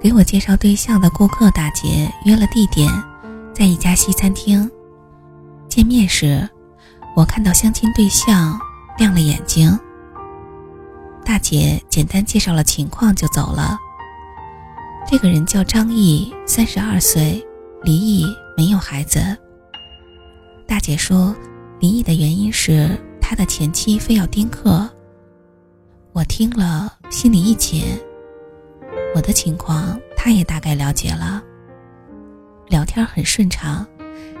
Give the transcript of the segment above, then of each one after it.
给我介绍对象的顾客大姐约了地点，在一家西餐厅。见面时，我看到相亲对象亮了眼睛。大姐简单介绍了情况就走了。这个人叫张毅，三十二岁，离异，没有孩子。大姐说，离异的原因是他的前妻非要丁克。我听了，心里一紧。我的情况，他也大概了解了。聊天很顺畅，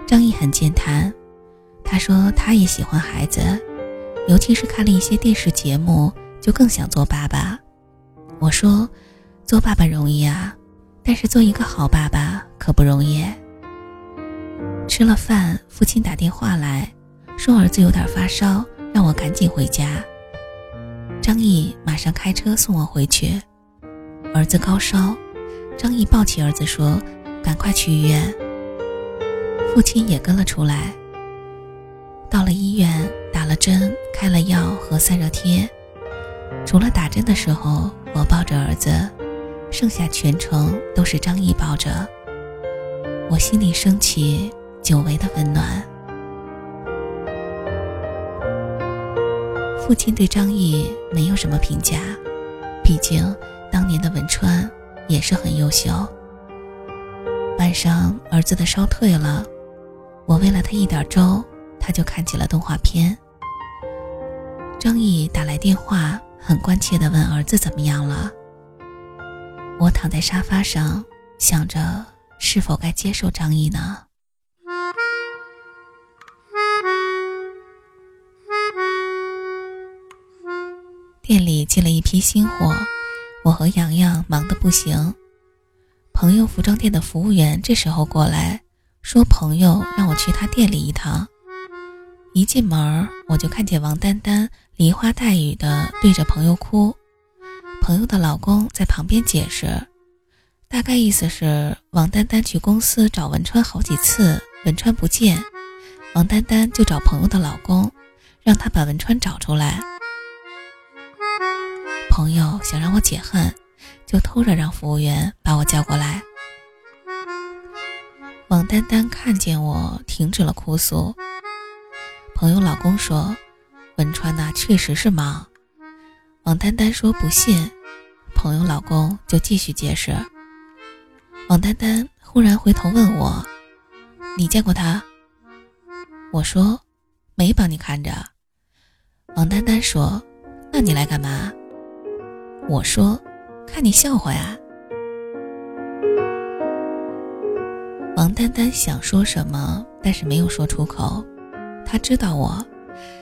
张毅很健谈。他说他也喜欢孩子，尤其是看了一些电视节目，就更想做爸爸。我说，做爸爸容易啊，但是做一个好爸爸可不容易。吃了饭，父亲打电话来说儿子有点发烧，让我赶紧回家。张毅马上开车送我回去。儿子高烧，张毅抱起儿子说：“赶快去医院。”父亲也跟了出来。到了医院，打了针，开了药和散热贴。除了打针的时候，我抱着儿子，剩下全程都是张毅抱着。我心里升起久违的温暖。父亲对张毅没有什么评价，毕竟。当年的文川也是很优秀。晚上，儿子的烧退了，我喂了他一点粥，他就看起了动画片。张毅打来电话，很关切地问儿子怎么样了。我躺在沙发上，想着是否该接受张毅呢？店里进了一批新货。我和洋洋忙得不行，朋友服装店的服务员这时候过来，说朋友让我去他店里一趟。一进门，我就看见王丹丹梨花带雨的对着朋友哭，朋友的老公在旁边解释，大概意思是王丹丹去公司找文川好几次，文川不见，王丹丹就找朋友的老公，让他把文川找出来。朋友想让我解恨，就偷着让服务员把我叫过来。王丹丹看见我，停止了哭诉。朋友老公说：“文川呐，确实是忙。”王丹丹说：“不信。”朋友老公就继续解释。王丹丹忽然回头问我：“你见过他？”我说：“没帮你看着。”王丹丹说：“那你来干嘛？”我说：“看你笑话呀。”王丹丹想说什么，但是没有说出口。她知道我，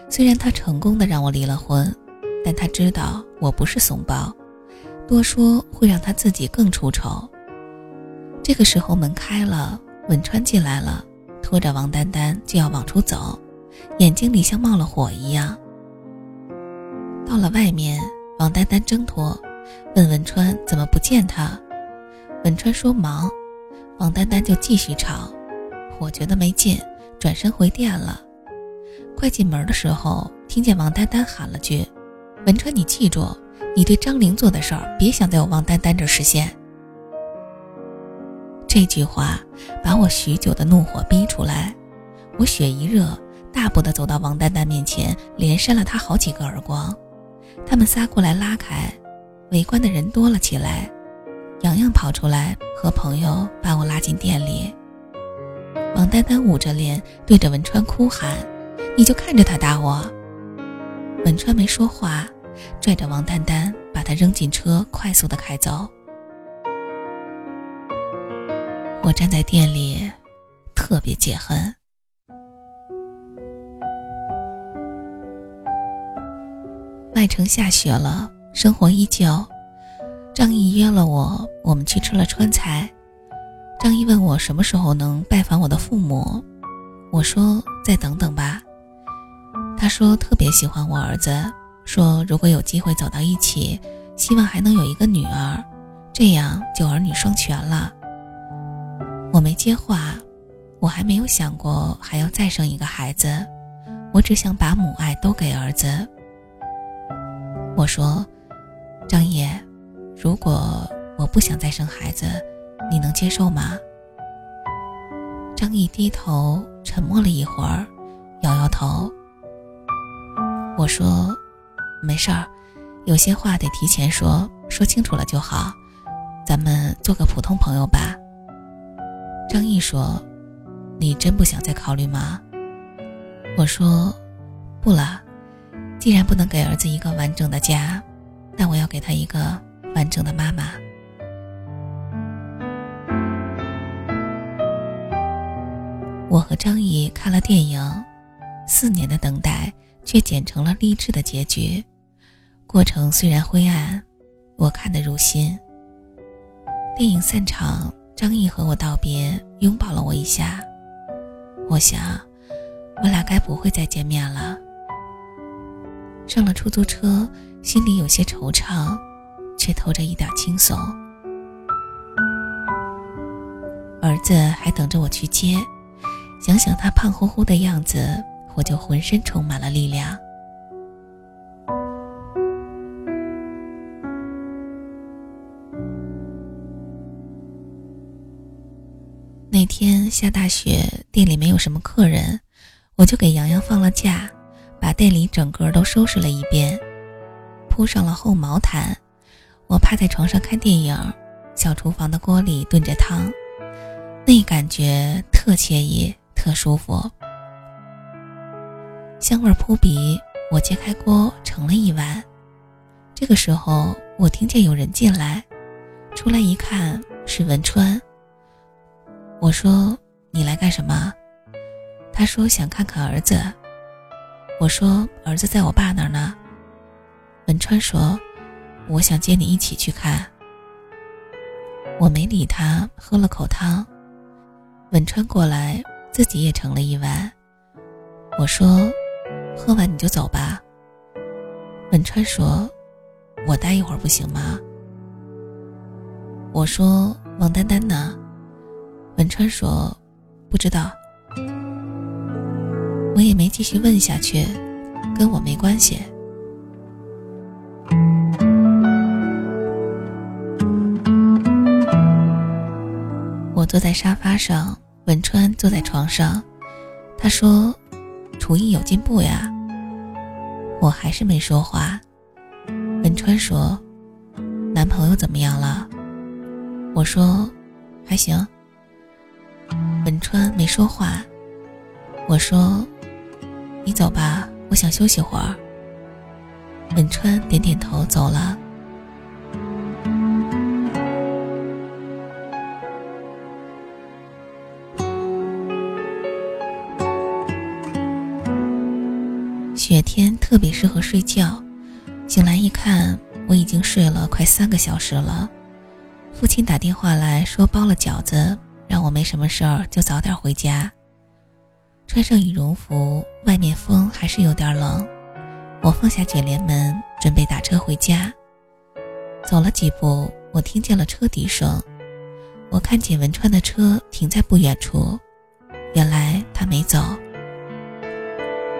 虽然她成功的让我离了婚，但她知道我不是怂包，多说会让她自己更出丑。这个时候门开了，文川进来了，拖着王丹丹就要往出走，眼睛里像冒了火一样。到了外面。王丹丹挣脱，问文川怎么不见他。文川说忙。王丹丹就继续吵，我觉得没劲，转身回店了。快进门的时候，听见王丹丹喊了句：“文川，你记住，你对张玲做的事儿，别想在我王丹丹这实现。”这句话把我许久的怒火逼出来，我血一热，大步的走到王丹丹面前，连扇了她好几个耳光。他们仨过来拉开，围观的人多了起来。洋洋跑出来和朋友把我拉进店里。王丹丹捂着脸对着文川哭喊：“你就看着他打我！”文川没说话，拽着王丹丹把他扔进车，快速的开走。我站在店里，特别解恨。麦城下雪了，生活依旧。张毅约了我，我们去吃了川菜。张毅问我什么时候能拜访我的父母，我说再等等吧。他说特别喜欢我儿子，说如果有机会走到一起，希望还能有一个女儿，这样就儿女双全了。我没接话，我还没有想过还要再生一个孩子，我只想把母爱都给儿子。我说：“张爷，如果我我不想再生孩子，你能接受吗？张毅低头沉默了一会儿，摇摇头。我说：“没事儿，有些话得提前说，说清楚了就好。咱们做个普通朋友吧。”张毅说：“你真不想再考虑吗？”我说：“不了，既然不能给儿子一个完整的家，那我要给他一个完整的妈妈。”我和张毅看了电影，四年的等待却剪成了励志的结局。过程虽然灰暗，我看得入心。电影散场，张毅和我道别，拥抱了我一下。我想，我俩该不会再见面了。上了出租车，心里有些惆怅，却透着一点轻松。儿子还等着我去接。想想他胖乎乎的样子，我就浑身充满了力量。那天下大雪，店里没有什么客人，我就给洋洋放了假，把店里整个都收拾了一遍，铺上了厚毛毯。我趴在床上看电影，小厨房的锅里炖着汤，那感觉特惬意。特舒服，香味扑鼻。我揭开锅盛了一碗。这个时候，我听见有人进来，出来一看是文川。我说：“你来干什么？”他说：“想看看儿子。”我说：“儿子在我爸那儿呢。”文川说：“我想接你一起去看。”我没理他，喝了口汤。文川过来。自己也盛了一碗。我说：“喝完你就走吧。”文川说：“我待一会儿不行吗？”我说：“王丹丹呢？”文川说：“不知道。”我也没继续问下去，跟我没关系。我坐在沙发上。文川坐在床上，他说：“厨艺有进步呀。”我还是没说话。文川说：“男朋友怎么样了？”我说：“还行。”文川没说话。我说：“你走吧，我想休息会儿。”文川点点头走了。雪天特别适合睡觉，醒来一看，我已经睡了快三个小时了。父亲打电话来说包了饺子，让我没什么事儿就早点回家。穿上羽绒服，外面风还是有点冷。我放下卷帘门，准备打车回家。走了几步，我听见了车笛声。我看见文川的车停在不远处，原来他没走。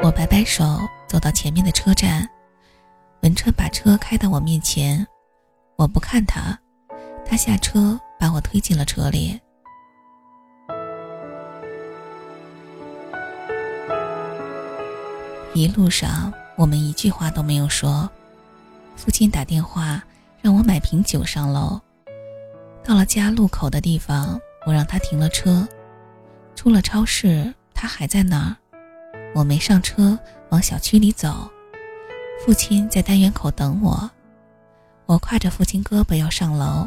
我摆摆手。走到前面的车站，文川把车开到我面前，我不看他，他下车把我推进了车里。一路上我们一句话都没有说，父亲打电话让我买瓶酒上楼。到了家路口的地方，我让他停了车，出了超市，他还在那儿。我没上车，往小区里走。父亲在单元口等我，我挎着父亲胳膊要上楼。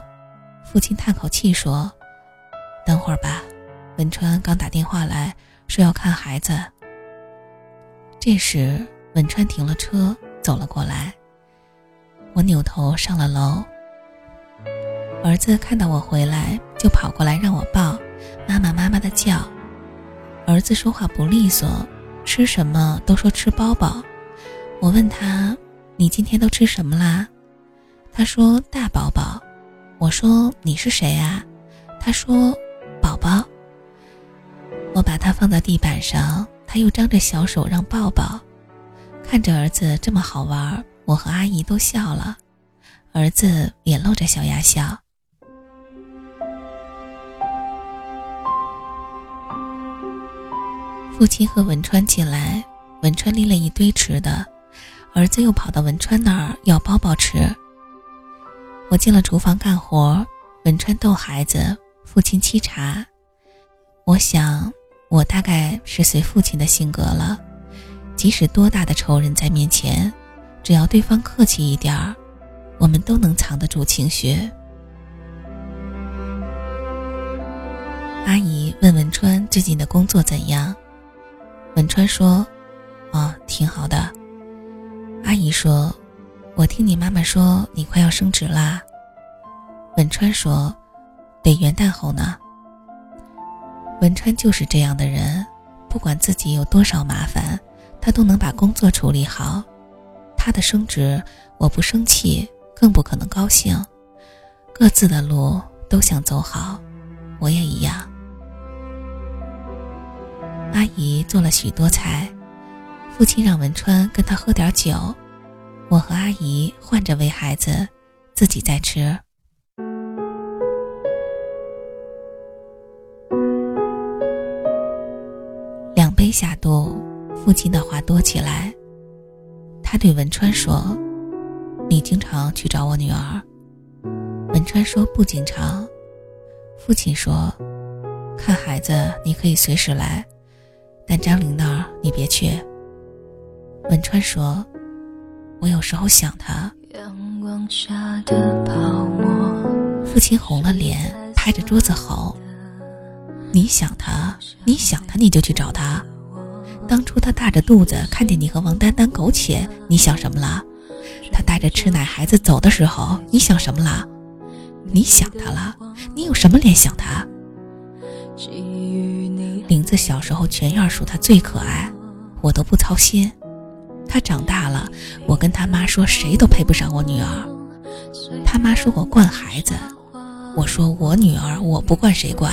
父亲叹口气说：“等会儿吧，文川刚打电话来说要看孩子。”这时，文川停了车，走了过来。我扭头上了楼。儿子看到我回来，就跑过来让我抱，妈妈妈妈的叫。儿子说话不利索。吃什么都说吃包包，我问他：“你今天都吃什么啦？”他说：“大宝宝。”我说：“你是谁啊？”他说：“宝宝。”我把他放在地板上，他又张着小手让抱抱，看着儿子这么好玩，我和阿姨都笑了，儿子也露着小牙笑。父亲和文川进来，文川拎了一堆吃的，儿子又跑到文川那儿要包包吃。我进了厨房干活，文川逗孩子，父亲沏茶。我想我大概是随父亲的性格了，即使多大的仇人在面前，只要对方客气一点儿，我们都能藏得住情绪。阿姨问文川最近的工作怎样？文川说：“哦，挺好的。”阿姨说：“我听你妈妈说你快要升职啦。”文川说：“得元旦后呢。”文川就是这样的人，不管自己有多少麻烦，他都能把工作处理好。他的升职，我不生气，更不可能高兴。各自的路都想走好，我也一样。阿姨做了许多菜，父亲让文川跟他喝点酒，我和阿姨换着喂孩子，自己在吃。两杯下肚，父亲的话多起来。他对文川说：“你经常去找我女儿。”文川说：“不经常。”父亲说：“看孩子，你可以随时来。”但张玲那儿你别去。文川说：“我有时候想他。”父亲红了脸，拍着桌子吼：“你想她？你想她，你就去找他。当初他大着肚子看见你和王丹丹苟且，你想什么了？他带着吃奶孩子走的时候，你想什么了？你想他了？你有什么脸想他？”玲子小时候，全院数她最可爱，我都不操心。她长大了，我跟她妈说，谁都配不上我女儿。她妈说我惯孩子，我说我女儿我不惯谁惯。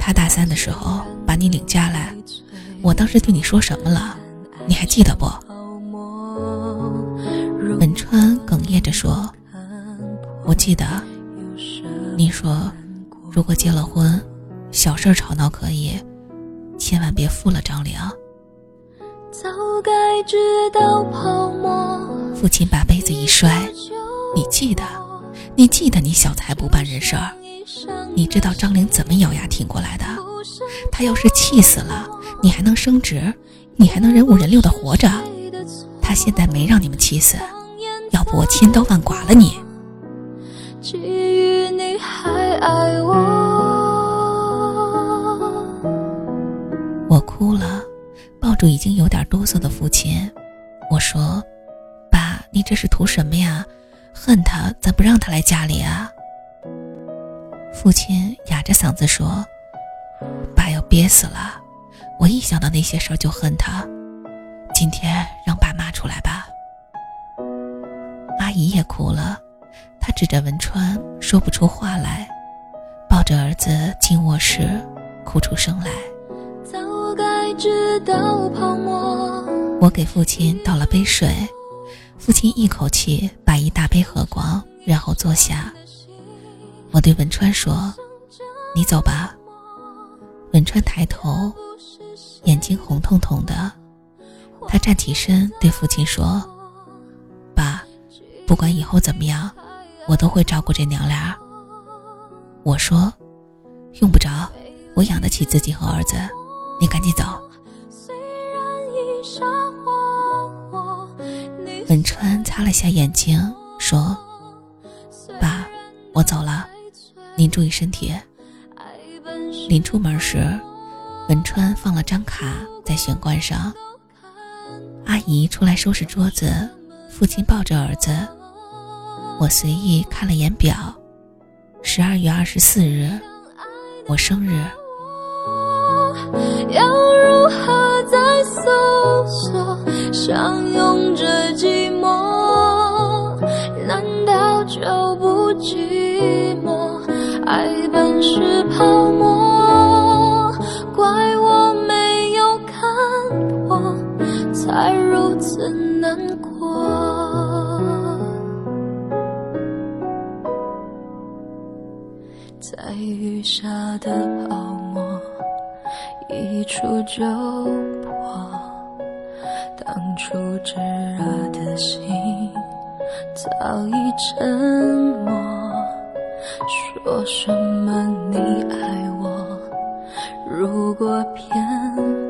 她大三的时候把你领家来，我当时对你说什么了？你还记得不？文川哽咽着说：“我记得，你说如果结了婚。”小事吵闹可以，千万别负了张良。父亲把杯子一摔，你记得？你记得？你小财不办人事儿？你知道张玲怎么咬牙挺过来的？他要是气死了，你还能升职？你还能人五人六的活着？他现在没让你们气死，要不我千刀万剐了你。我哭了，抱住已经有点哆嗦的父亲，我说：“爸，你这是图什么呀？恨他，咱不让他来家里啊？”父亲哑着嗓子说：“爸要憋死了，我一想到那些事儿就恨他。今天让爸妈出来吧。”阿姨也哭了，她指着文川说不出话来，抱着儿子进卧室，哭出声来。我给父亲倒了杯水，父亲一口气把一大杯喝光，然后坐下。我对文川说：“你走吧。”文川抬头，眼睛红彤彤的。他站起身对父亲说：“爸，不管以后怎么样，我都会照顾这娘俩。”我说：“用不着，我养得起自己和儿子。”你赶紧走。文川擦了下眼睛，说：“爸，我走了，您注意身体。”临出门时，文川放了张卡在玄关上。阿姨出来收拾桌子，父亲抱着儿子。我随意看了眼表，十二月二十四日，我生日。要如何再搜索相拥着寂寞？难道就不寂寞？爱本是泡沫，才如此难过。在雨下的泡沫。一触就破，当初炙热的心早已沉默。说什么你爱我，如果骗。